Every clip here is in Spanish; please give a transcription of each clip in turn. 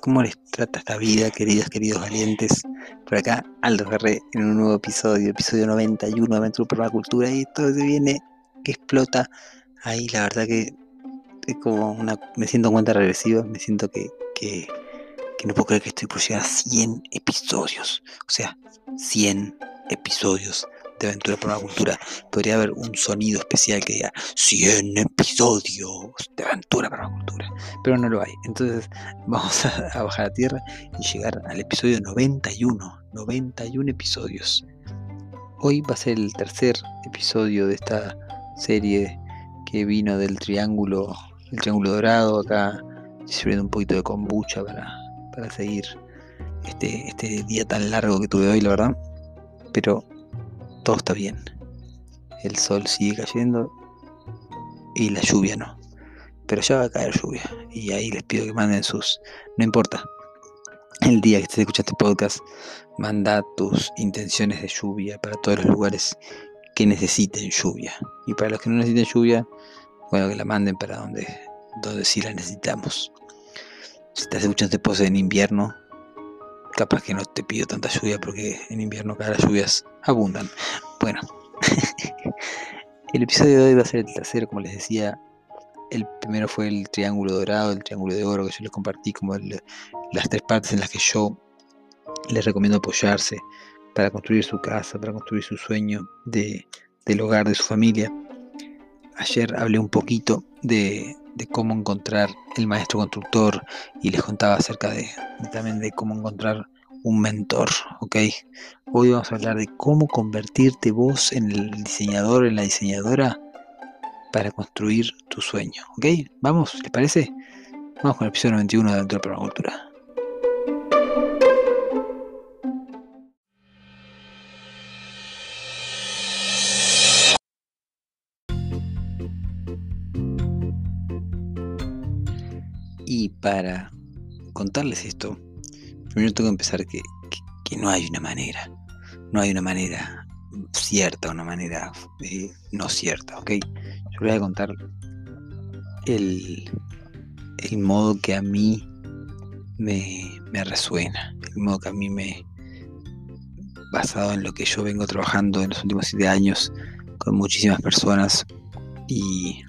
¿Cómo les trata esta vida, queridas, queridos valientes? Por acá, Aldo Ferré, en un nuevo episodio, episodio 91 de Aventura por la Cultura. Y todo se viene que explota. Ahí, la verdad que es como una. Me siento en cuenta regresiva. Me siento que, que, que no puedo creer que estoy por llegar a 100 episodios. O sea, 100 episodios de Aventura por la Cultura, podría haber un sonido especial que diga 100 episodios de Aventura por la Cultura, pero no lo hay. Entonces vamos a, bajar a tierra y llegar al episodio 91, 91 episodios. Hoy va a ser el tercer episodio de esta serie que vino del triángulo, el triángulo dorado, acá sirviendo un poquito de kombucha para, para seguir este, este día tan largo que tuve hoy, la verdad. Pero todo está bien. El sol sigue cayendo y la lluvia no. Pero ya va a caer lluvia. Y ahí les pido que manden sus... No importa. El día que estés escuchando este podcast, manda tus intenciones de lluvia para todos los lugares que necesiten lluvia. Y para los que no necesiten lluvia, bueno, que la manden para donde, donde sí la necesitamos. Si estás escuchando este podcast en invierno, capaz que no te pido tanta lluvia porque en invierno cada las lluvias abundan. Bueno, el episodio de hoy va a ser el tercero, como les decía. El primero fue el triángulo dorado, el triángulo de oro que yo les compartí como las tres partes en las que yo les recomiendo apoyarse para construir su casa, para construir su sueño de, del hogar de su familia. Ayer hablé un poquito de, de cómo encontrar el maestro constructor y les contaba acerca de, también de cómo encontrar un mentor, ¿ok? Hoy vamos a hablar de cómo convertirte vos en el diseñador, en la diseñadora para construir tu sueño, ¿ok? Vamos, ¿les parece? Vamos con el episodio 91 de Aventura Permacultura. Y para contarles esto, primero tengo que empezar que, no hay una manera, no hay una manera cierta, una manera eh, no cierta, ¿ok? Yo voy a contar el, el modo que a mí me, me resuena, el modo que a mí me, basado en lo que yo vengo trabajando en los últimos siete años con muchísimas personas y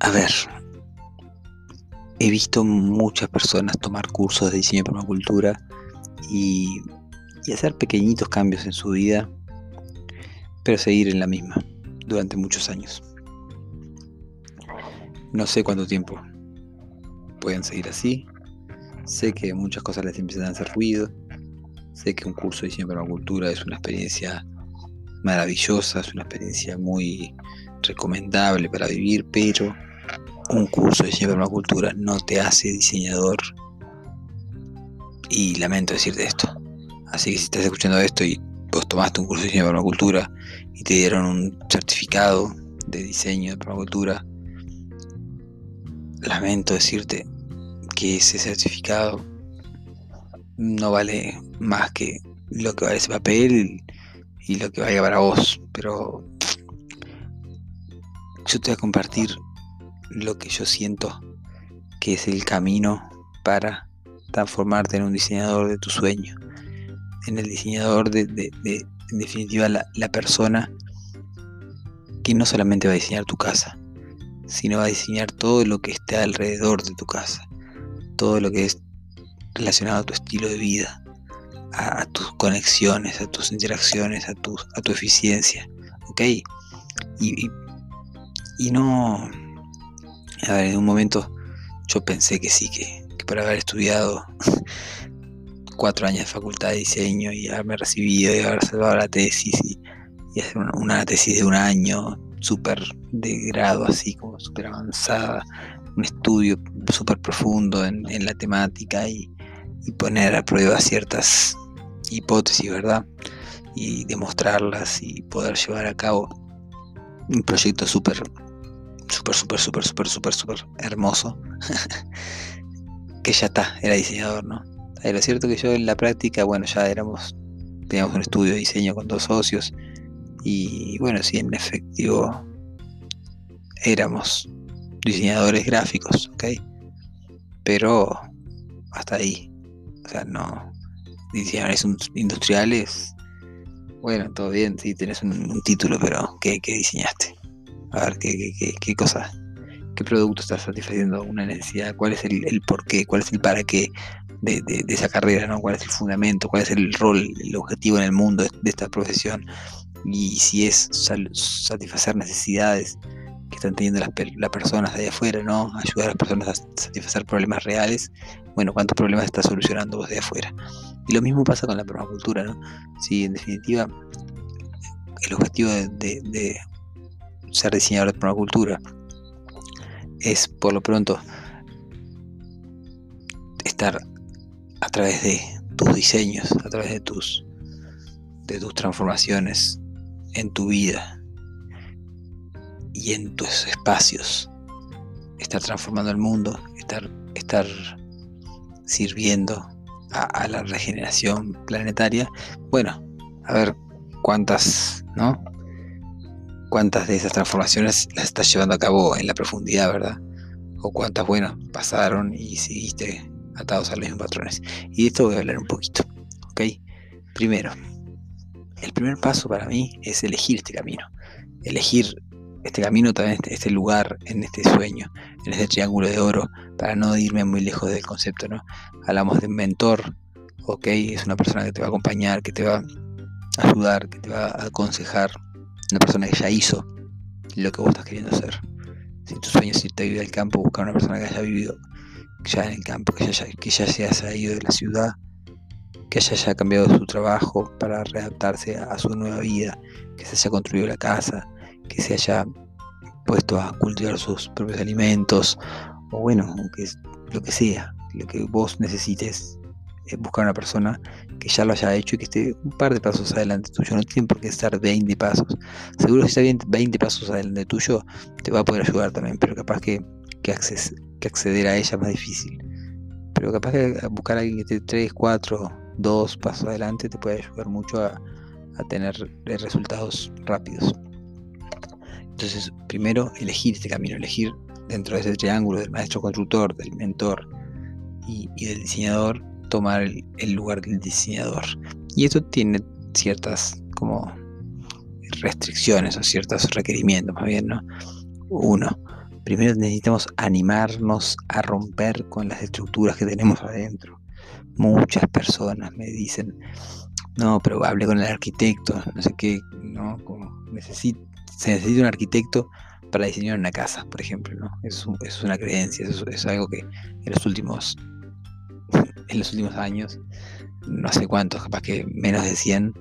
a ver, he visto muchas personas tomar cursos de diseño de permacultura y, hacer pequeñitos cambios en su vida, pero seguir en la misma durante muchos años. No sé cuánto tiempo pueden seguir así. Sé que muchas cosas les empiezan a hacer ruido. Sé que un curso de diseño de permacultura es una experiencia maravillosa, es una experiencia muy recomendable para vivir, pero un curso de diseño de permacultura no te hace diseñador. Y lamento decirte esto. Así que si estás escuchando esto y vos tomaste un curso de diseño de permacultura y te dieron un certificado de diseño de permacultura, lamento decirte que ese certificado no vale más que lo que vale ese papel y lo que vaya para vos, pero yo te voy a compartir lo que yo siento que es el camino para transformarte en un diseñador de tu sueño, en el diseñador de, en definitiva, la, persona que no solamente va a diseñar tu casa, sino va a diseñar todo lo que esté alrededor de tu casa, todo lo que es relacionado a tu estilo de vida, a, tus conexiones, a tus interacciones, a tu, a tu eficiencia, ¿ok? Y, y, no, a ver, en un momento yo pensé que sí, que, que por haber estudiado cuatro años de facultad de diseño y haberme recibido y haber salvado la tesis y, hacer una, tesis de un año súper de grado así como súper avanzada, un estudio súper profundo en, la temática y, y, poner a prueba ciertas hipótesis, ¿verdad? Y demostrarlas y poder llevar a cabo un proyecto súper, súper, súper, súper, súper, súper, súper hermoso. que ya está, era diseñador, ¿no? Lo cierto que yo en la práctica, bueno, ya éramos, teníamos un estudio de diseño con dos socios y bueno, sí, en efectivo éramos diseñadores gráficos, ¿ok? Pero hasta ahí, o sea, no, diseñadores industriales, bueno, todo bien, sí, tenés un, título, pero ¿qué, diseñaste? A ver, ¿qué, qué, qué, cosa? ¿Qué producto estás satisfaciendo una necesidad? ¿Cuál es el, el por qué? ¿Cuál es el para qué de, esa carrera? ¿no? ¿Cuál es el fundamento? ¿Cuál es el rol, el objetivo en el mundo de, esta profesión? Y si es satisfacer necesidades que están teniendo las, las, personas de allá afuera, ¿no? Ayudar a las personas a satisfacer problemas reales. Bueno, ¿cuántos problemas estás solucionando vos de afuera? Y lo mismo pasa con la permacultura, ¿no? Si en definitiva el objetivo de, ser diseñador de permacultura es por lo pronto estar a través de tus diseños, a través de tus de tus transformaciones en tu vida y en tus espacios, estar transformando el mundo, estar, estar sirviendo a, la regeneración planetaria, bueno, a ver cuántas, ¿no? Cuántas de esas transformaciones las estás llevando a cabo en la profundidad, ¿verdad? O cuántas, bueno, pasaron y seguiste atados a los mismos patrones. Y de esto voy a hablar un poquito, ¿ok? Primero, el primer paso para mí es elegir este camino. Elegir este camino, también este, este, lugar, en este sueño, en este triángulo de oro, para no irme muy lejos del concepto, ¿no? Hablamos de un mentor, ok, es una persona que te va a acompañar, que te va a ayudar, que te va a aconsejar, una persona que ya hizo lo que vos estás queriendo hacer. Si tu sueño es irte a vivir al campo, buscar una persona que haya vivido ya en el campo, que ya, que ya se haya ido de la ciudad, que haya cambiado su trabajo para readaptarse a su nueva vida, que se haya construido la casa, que se haya puesto a cultivar sus propios alimentos, o bueno, aunque lo que sea, lo que vos necesites, es buscar una persona que ya lo haya hecho y que esté un par de pasos adelante tuyo, no tiene por qué estar 20 pasos. Seguro si está 20 pasos adelante tuyo, te va a poder ayudar también, pero capaz que, que, que acceder a ella es más difícil. Pero capaz que buscar a alguien que esté 3, 4, 2 pasos adelante te puede ayudar mucho a, a tener resultados rápidos. Entonces, primero, elegir este camino, elegir dentro de ese triángulo del maestro constructor, del mentor y, del diseñador, tomar el, lugar del diseñador. Y esto tiene ciertas como restricciones o ciertos requerimientos, más bien, ¿no? Uno, primero necesitamos animarnos a romper con las estructuras que tenemos adentro. Muchas personas me dicen, no, pero hable con el arquitecto, no sé qué, no, como necesito se necesita un arquitecto para diseñar una casa, por ejemplo, ¿no? Eso, es una creencia, eso, es algo que en los últimos en los últimos años, no sé cuántos, capaz que menos de 100,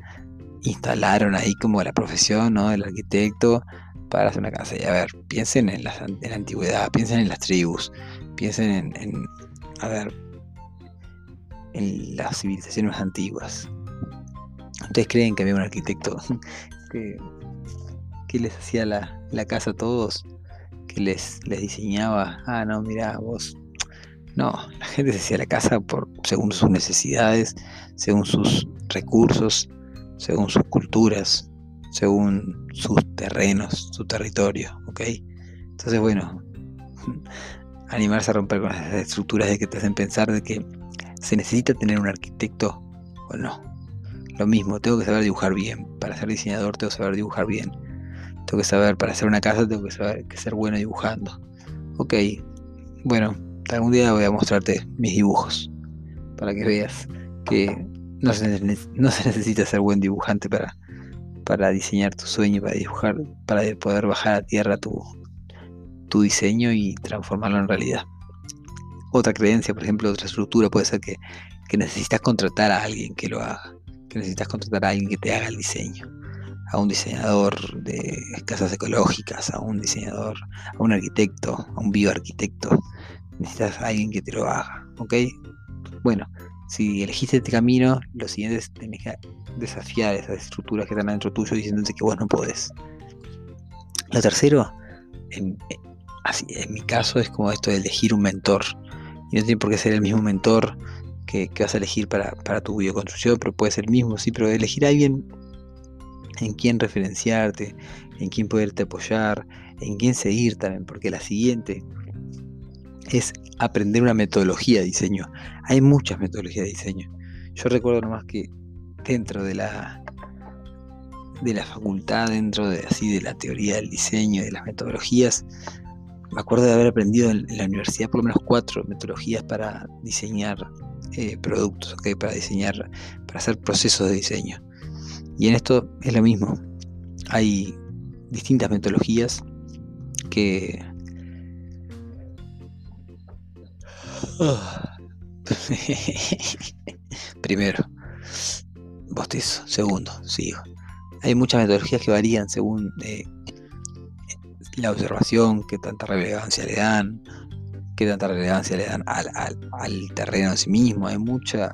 instalaron ahí como la profesión ¿no? del arquitecto para hacer una casa. Y a ver, piensen en la, antigüedad, piensen en las tribus, piensen en, en, a ver, en las civilizaciones antiguas. ¿Ustedes creen que había un arquitecto que que les hacía la, casa a todos, que les, les diseñaba, ah, no, mira, vos. No, la gente se hacía la casa por, según sus necesidades, según sus recursos, según sus culturas, según sus terrenos, su territorio, ¿ok? Entonces, bueno, animarse a romper con esas estructuras de que te hacen pensar de que se necesita tener un arquitecto o no. Lo mismo, tengo que saber dibujar bien. Para ser diseñador tengo que saber dibujar bien. Tengo que saber, para hacer una casa tengo que saber que ser bueno dibujando. Ok, bueno, algún día voy a mostrarte mis dibujos para que veas que no se, no se necesita ser buen dibujante para, para diseñar tu sueño, para dibujar, para poder bajar a tierra tu, tu diseño y transformarlo en realidad. Otra creencia, por ejemplo, otra estructura puede ser que, necesitas contratar a alguien que lo haga, que necesitas contratar a alguien que te haga el diseño, a un diseñador de casas ecológicas, a un diseñador, a un arquitecto, a un bioarquitecto. Necesitas a alguien que te lo haga, ¿ok? Bueno, si elegiste este camino, lo siguiente es tenés que desafiar esas estructuras que están dentro tuyo diciéndote que vos no podés. Lo tercero, en, mi caso, es como esto de elegir un mentor. Y no tiene por qué ser el mismo mentor que, vas a elegir para, tu bioconstrucción, pero puede ser el mismo, sí, pero elegir a alguien en quien referenciarte, en quien poderte apoyar, en quien seguir también, porque la siguiente es aprender una metodología de diseño. Hay muchas metodologías de diseño. Yo recuerdo nomás que dentro de la de la facultad, dentro de así de la teoría del diseño, de las metodologías, me acuerdo de haber aprendido en, la universidad por lo menos cuatro metodologías para diseñar eh, productos, para diseñar, para hacer procesos de diseño. Y en esto es lo mismo. Hay distintas metodologías que... Primero, bostezo. Segundo, sigo. Hay muchas metodologías que varían según eh, la observación, qué tanta relevancia le dan, qué tanta relevancia le dan al, terreno en sí mismo. Hay mucha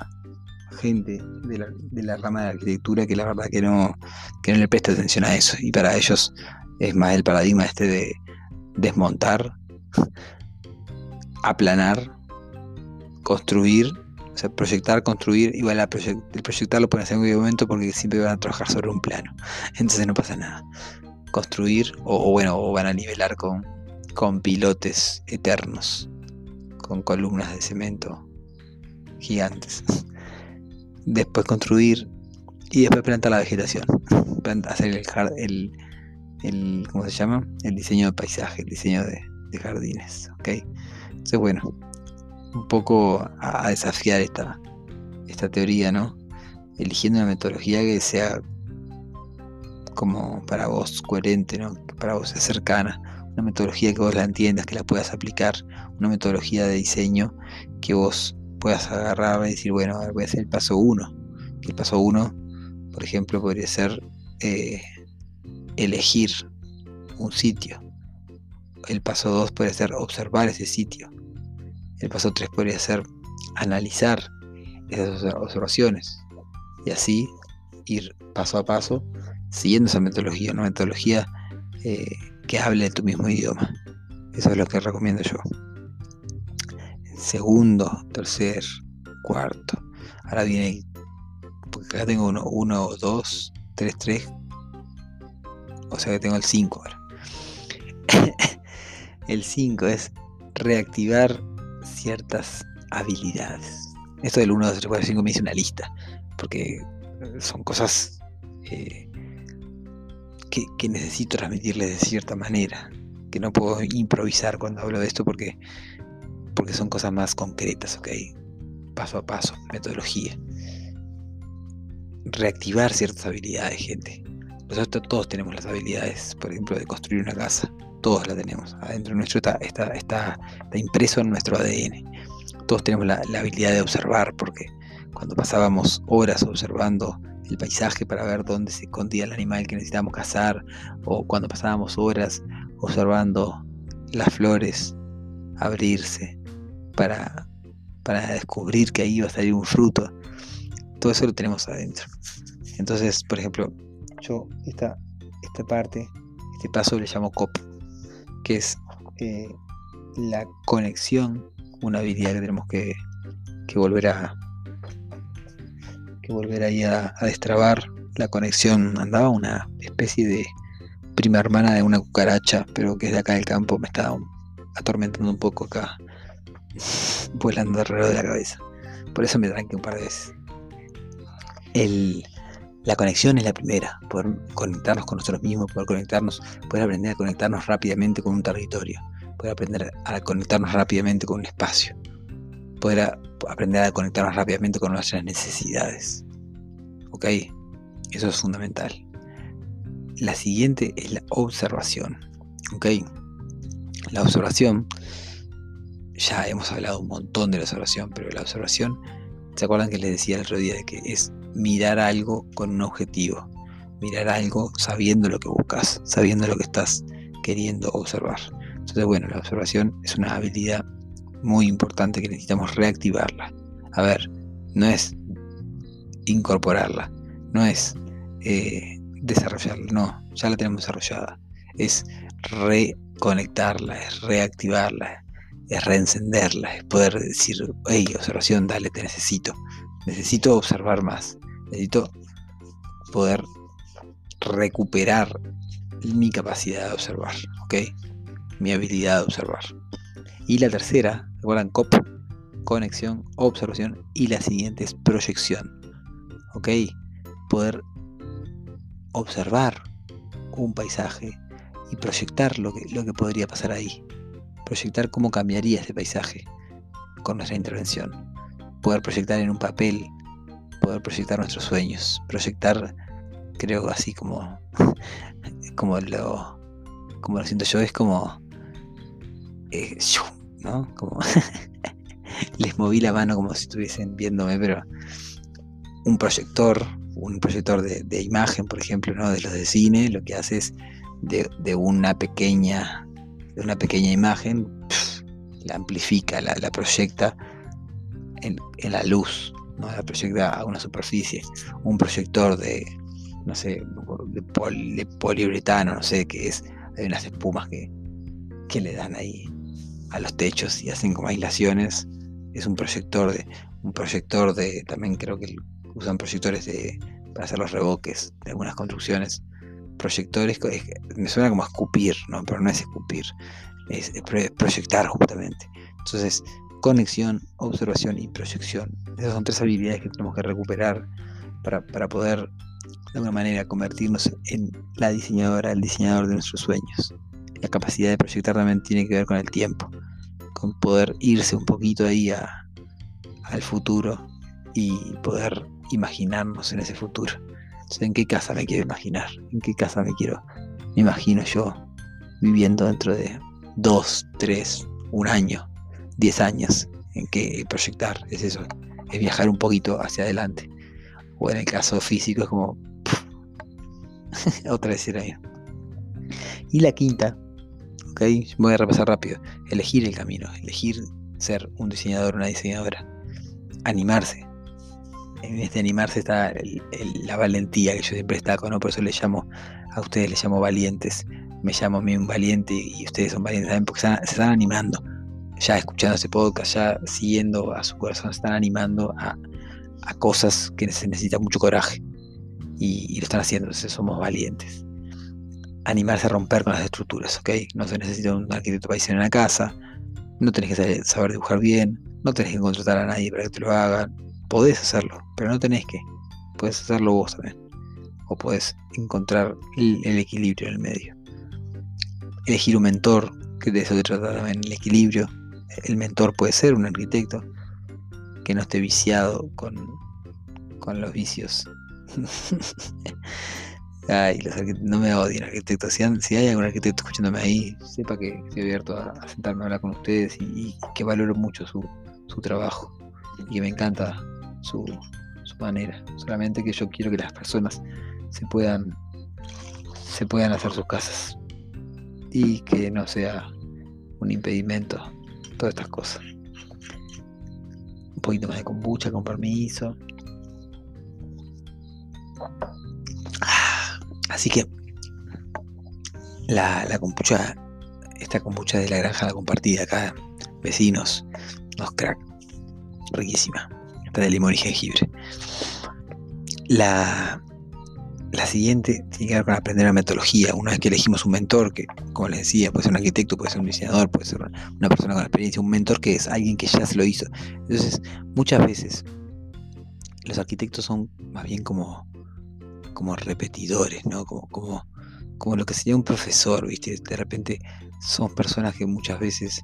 gente de la, rama de la arquitectura que la verdad que no, que no le presta atención a eso. Y para ellos es más el paradigma este de desmontar, aplanar, construir, o sea, proyectar, construir, igual a el proyectar lo pueden hacer en un momento porque siempre van a trabajar sobre un plano. Entonces no pasa nada construir o, bueno, o van a nivelar con, con pilotes eternos, con columnas de cemento gigantes. Después construir y después plantar la vegetación. Hacer el, el, el, ¿cómo se llama? El diseño de paisaje, el diseño de, jardines. ¿ok? Entonces, bueno, un poco a, desafiar esta, esta teoría, ¿no? Eligiendo una metodología que sea como para vos coherente, ¿no? para vos cercana, una metodología que vos la entiendas, que la puedas aplicar, una metodología de diseño que vos puedas agarrar y decir, bueno, voy a hacer el paso 1. El paso 1, por ejemplo, podría ser eh, elegir un sitio. El paso 2 podría ser observar ese sitio. El paso 3 podría ser analizar esas observaciones. Y así ir paso a paso siguiendo esa metodología, una metodología eh, que hable de tu mismo idioma. Eso es lo que recomiendo yo. Segundo, tercer, cuarto. Ahora viene, porque acá tengo uno, uno, dos, tres, tres. O sea que tengo el 5 ahora. el 5 es reactivar ciertas habilidades. Esto del 1, 2, 3, 4, 5 me hice una lista. Porque son cosas eh, que, necesito transmitirles de cierta manera, que no puedo improvisar cuando hablo de esto porque, porque son cosas más concretas, ¿ok? Paso a paso, metodología. Reactivar ciertas habilidades, gente. Nosotros todos tenemos las habilidades, por ejemplo, de construir una casa. Todos la tenemos. Adentro nuestro está, está, está, impreso en nuestro ADN. Todos tenemos la, la habilidad de observar, porque cuando pasábamos horas observando el paisaje para ver dónde se escondía el animal que necesitábamos cazar, o cuando pasábamos horas observando las flores abrirse para, para descubrir que ahí iba a salir un fruto. Todo eso lo tenemos adentro. Entonces, por ejemplo, yo esta, esta parte, este paso le llamo COP, que es eh, la conexión, una habilidad que tenemos que, que volver a, que volver ahí a, destrabar la conexión andaba una especie de prima hermana de una cucaracha, pero que es de acá del campo, me estaba atormentando un poco acá, volando alrededor de la cabeza. Por eso me tranqué un par de veces. La conexión es la primera, poder conectarnos con nosotros mismos, poder conectarnos, poder aprender a conectarnos rápidamente con un territorio, poder aprender a conectarnos rápidamente con un espacio, poder aprender a conectarnos rápidamente con nuestras necesidades. ¿Ok? Eso es fundamental. La siguiente es la observación. ¿Ok? La observación, ya hemos hablado un montón de la observación, pero la observación, ¿se acuerdan que les decía el otro día de que es mirar algo con un objetivo? Mirar algo sabiendo lo que buscas, sabiendo lo que estás queriendo observar. Entonces, bueno, la observación es una habilidad muy importante que necesitamos reactivarla. A ver, no es incorporarla, no es eh, desarrollarla, no, ya la tenemos desarrollada. Es reconectarla, es reactivarla, es reencenderla, es poder decir, hey, observación, dale, te necesito. Necesito observar más, necesito poder recuperar mi capacidad de observar, ¿ok? Mi habilidad de observar. Y la tercera, recuerdan, COP, conexión, observación, y la siguiente es proyección, ¿ok? Poder observar un paisaje y proyectar lo que, lo que podría pasar ahí. Proyectar cómo cambiaría ese paisaje con nuestra intervención. Poder proyectar en un papel, poder proyectar nuestros sueños, proyectar, creo así como, como lo, como lo siento yo, es como, eh, ¿no? Como les moví la mano como si estuviesen viéndome, pero un proyector un proyector de, imagen, por ejemplo, ¿no? de los de cine, lo que hace es de, una pequeña de una pequeña imagen, la amplifica, la, proyecta en, la luz, ¿no? proyecta a una superficie. Un proyector de, no sé, de, poliuretano, no sé qué es, hay unas espumas que, que le dan ahí a los techos y hacen como aislaciones. Es un proyector de, un proyector de, también creo que usan proyectores de, para hacer los revoques de algunas construcciones. Proyectores, me suena como escupir, ¿no? pero no es escupir, es, proyectar justamente. Entonces, conexión, observación y proyección. Esas son tres habilidades que tenemos que recuperar para, para poder de alguna manera convertirnos en la diseñadora, el diseñador de nuestros sueños. La capacidad de proyectar también tiene que ver con el tiempo, con poder irse un poquito ahí a, al futuro y poder imaginarnos en ese futuro. ¿en qué casa me quiero imaginar? ¿En qué casa me quiero? Me imagino yo viviendo dentro de dos, tres, un año, diez años. ¿En qué proyectar? Es eso, es viajar un poquito hacia adelante. O en el caso físico es como... otra vez ahí. Y la quinta, ok, voy a repasar rápido. Elegir el camino, elegir ser un diseñador, una diseñadora. Animarse, en este animarse está la valentía que yo siempre destaco, ¿no? Por eso le llamo, a ustedes les llamo valientes. Me llamo a mí un valiente y ustedes son valientes también porque se están animando. Ya escuchando ese podcast, ya siguiendo a su corazón, están animando a, cosas que se necesita mucho coraje. Y, lo están haciendo, entonces somos valientes. Animarse a romper con las estructuras, ¿ok? No se necesita un arquitecto para diseñar una casa, no tenés que saber dibujar bien, no tenés que contratar a nadie para que te lo hagan, podés hacerlo, pero no tenés que. Puedes hacerlo vos también. O puedes encontrar el, equilibrio en el medio. Elegir un mentor, que de eso se trata también, el equilibrio. El mentor puede ser un arquitecto que no esté viciado con, con los vicios. Ay, no me odien arquitectos. Si, hay algún arquitecto escuchándome ahí, sepa que estoy abierto a, sentarme a hablar con ustedes y, que valoro mucho su, su trabajo y que me encanta su, manera. Solamente que yo quiero que las personas se puedan, se puedan hacer sus casas y que no sea un impedimento todas estas cosas. Un poquito más de kombucha con permiso. Ah, así que la, la kombucha, esta kombucha de la granja la compartida acá, vecinos, los crack, riquísima de limón y jengibre. La, la siguiente tiene que ver con aprender la metodología. Una vez que elegimos un mentor, que como les decía, puede ser un arquitecto, puede ser un diseñador, puede ser una persona con experiencia, un mentor que es alguien que ya se lo hizo. Entonces, muchas veces los arquitectos son más bien como, como repetidores, ¿no? Como, como, como lo que sería un profesor, ¿viste? De repente son personas que muchas veces,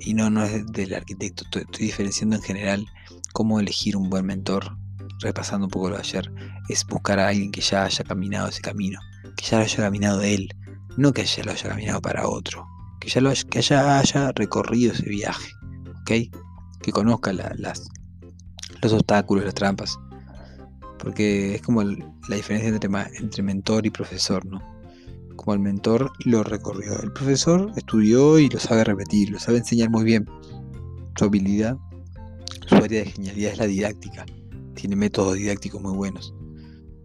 y no, no es del arquitecto, estoy, estoy diferenciando en general cómo elegir un buen mentor repasando un poco lo de ayer, es buscar a alguien que ya haya caminado ese camino, que ya lo haya caminado él, no que ya lo haya caminado para otro, que ya, lo haya, que haya recorrido ese viaje, ¿ok? Que conozca las, los obstáculos, las trampas, porque es como la diferencia entre, entre mentor y profesor, ¿no? Como el mentor lo recorrió, el profesor estudió y lo sabe repetir, lo sabe enseñar muy bien. Su habilidad, su área de genialidad es la didáctica tiene métodos didácticos muy buenos.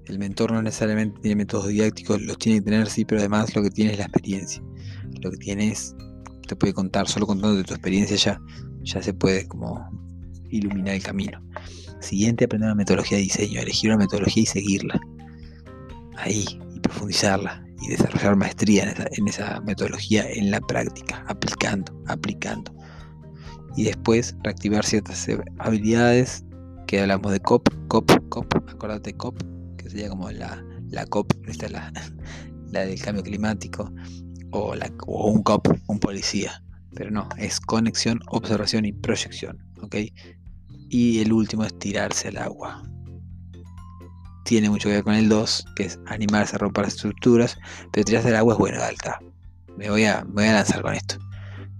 El mentor no necesariamente tiene métodos didácticos, los tiene que tener sí, pero además lo que tiene es la experiencia. Lo que tiene es, te puede contar, solo contando de tu experiencia ya, ya se puede como iluminar el camino. Siguiente, aprender una metodología de diseño, elegir una metodología y seguirla. Ahí, y profundizarla y desarrollar maestría en esa metodología en la práctica, aplicando, aplicando. Y después reactivar ciertas habilidades que hablamos de COP, COP, COP, acordate COP, que sería como la, la COP, esta es la, la del cambio climático, o, la, o un COP, un policía. Pero no, es conexión, observación y proyección. ¿ok? Y el último es tirarse al agua. Tiene mucho que ver con el 2, que es animarse a romper estructuras, pero tirarse al agua es bueno, alta. Me voy a, me voy a lanzar con esto.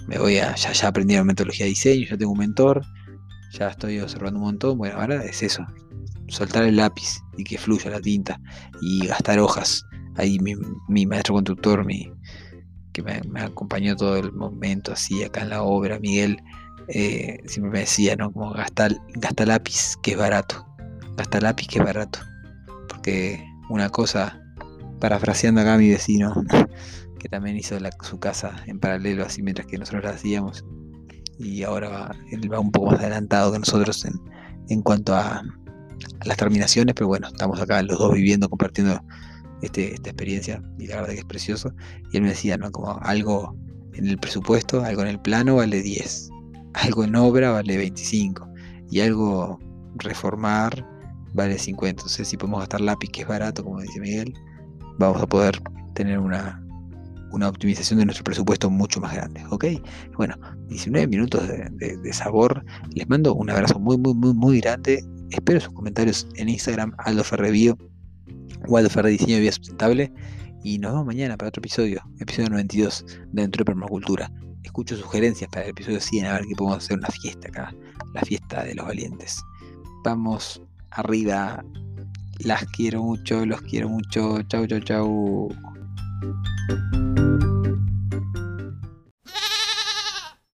Me voy a, ya, ya aprendí la metodología de diseño, ya tengo un mentor, ya estoy observando un montón. Bueno, ahora es eso, soltar el lápiz y que fluya la tinta y gastar hojas. Ahí mi, maestro constructor, mi, que me, acompañó todo el momento así acá en la obra, Miguel, eh, siempre me decía, ¿no? Como gastar, gasta lápiz que es barato, gasta lápiz que es barato. Porque una cosa, parafraseando acá a mi vecino, que también hizo su casa en paralelo así mientras que nosotros la hacíamos, y ahora va, él va un poco más adelantado que nosotros en, en cuanto a, las terminaciones, pero bueno, estamos acá los dos viviendo, compartiendo este, esta experiencia y la verdad que es precioso. Y él me decía, ¿no? Como algo en el presupuesto, algo en el plano vale 10, algo en obra vale 25 y algo reformar vale 50. Entonces, si podemos gastar lápiz, que es barato, como dice Miguel, vamos a poder tener una, una optimización de nuestro presupuesto mucho más grande. ¿Ok? Bueno, 19 minutos de, sabor. Les mando un abrazo muy, muy, muy, muy grande. Espero sus comentarios en Instagram, Aldo Ferrevio o Aldo Ferre Diseño de Vida Sustentable. Y nos vemos mañana para otro episodio, episodio 92 Dentro de Permacultura. Escucho sugerencias para el episodio 100, a ver que podemos hacer una fiesta acá, la fiesta de los valientes. Vamos arriba, las quiero mucho, los quiero mucho. Chau, chau, chau. thank you